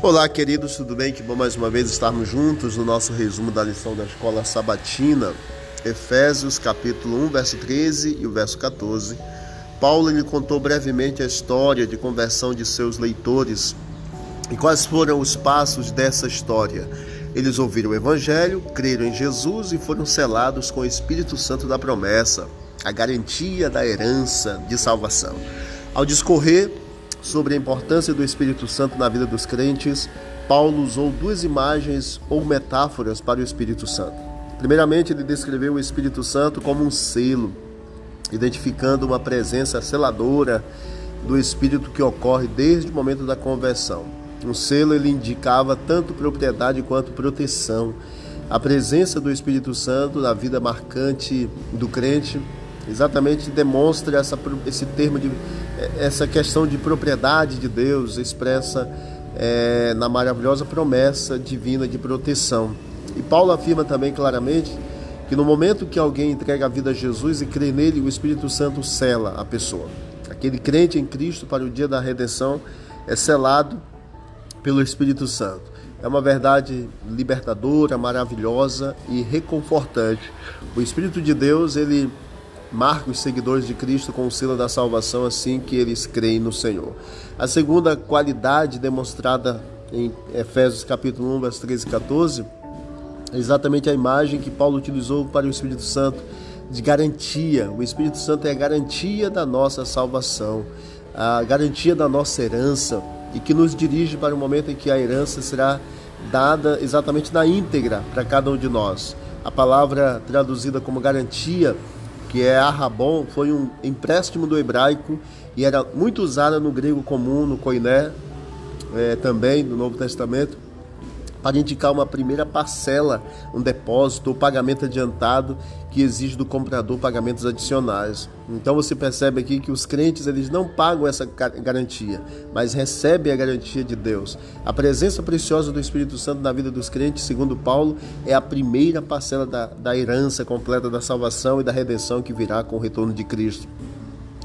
Olá, queridos, tudo bem? Que bom mais uma vez estarmos juntos no nosso resumo da lição da escola sabatina, Efésios, capítulo 1, verso 13 e o verso 14. Paulo lhe contou brevemente a história de conversão de seus leitores e quais foram os passos dessa história. Eles ouviram o evangelho, creram em Jesus e foram selados com o Espírito Santo da promessa, a garantia da herança de salvação. Ao discorrer sobre a importância do Espírito Santo na vida dos crentes, Paulo usou duas imagens ou metáforas para o Espírito Santo. Primeiramente, ele descreveu o Espírito Santo como um selo, identificando uma presença seladora do Espírito que ocorre desde o momento da conversão. Um selo ele indicava tanto propriedade quanto proteção. A presença do Espírito Santo na vida marcante do crente exatamente demonstra essa, esse termo de essa questão de propriedade de Deus expressa é, na maravilhosa promessa divina de proteção. E Paulo afirma também claramente que no momento que alguém entrega a vida a Jesus e crê nele, o Espírito Santo sela a pessoa. Aquele crente em Cristo para o dia da redenção é selado pelo Espírito Santo. É uma verdade libertadora, maravilhosa e reconfortante. O Espírito de Deus, ele marca os seguidores de Cristo com o selo da salvação assim que eles creem no Senhor. A segunda qualidade demonstrada em Efésios capítulo 1, versos 13 e 14 é exatamente a imagem que Paulo utilizou para o Espírito Santo de garantia. O Espírito Santo é a garantia da nossa salvação, a garantia da nossa herança e que nos dirige para o momento em que a herança será dada exatamente na íntegra para cada um de nós. A palavra traduzida como garantia que é arrabon, foi um empréstimo do hebraico e era muito usada no grego comum, no koiné, é, também no Novo Testamento, para indicar uma primeira parcela, um depósito ou pagamento adiantado que exige do comprador pagamentos adicionais. Então você percebe aqui que os crentes eles não pagam essa garantia, mas recebem a garantia de Deus. A presença preciosa do Espírito Santo na vida dos crentes, segundo Paulo, é a primeira parcela da, da herança completa da salvação e da redenção que virá com o retorno de Cristo.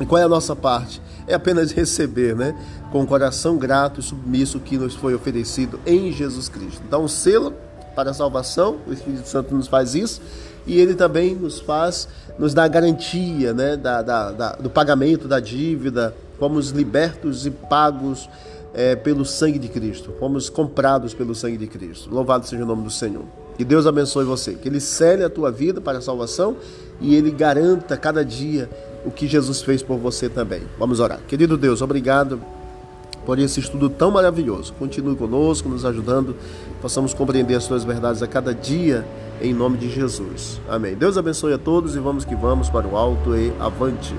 E qual é a nossa parte? É apenas receber, né? Com o coração grato e submisso que nos foi oferecido em Jesus Cristo. Então, o selo para a salvação, o Espírito Santo nos faz isso, e ele também nos faz, nos dá a garantia né? da, da, da do pagamento da dívida, fomos libertos e pagos é, pelo sangue de Cristo, fomos comprados pelo sangue de Cristo. Louvado seja o nome do Senhor. Que Deus abençoe você, que Ele cele a tua vida para a salvação e Ele garanta cada dia o que Jesus fez por você também. Vamos orar. Querido Deus, obrigado por esse estudo tão maravilhoso. Continue conosco, nos ajudando, possamos compreender as suas verdades a cada dia, em nome de Jesus. Amém. Deus abençoe a todos e vamos que vamos para o alto e avante.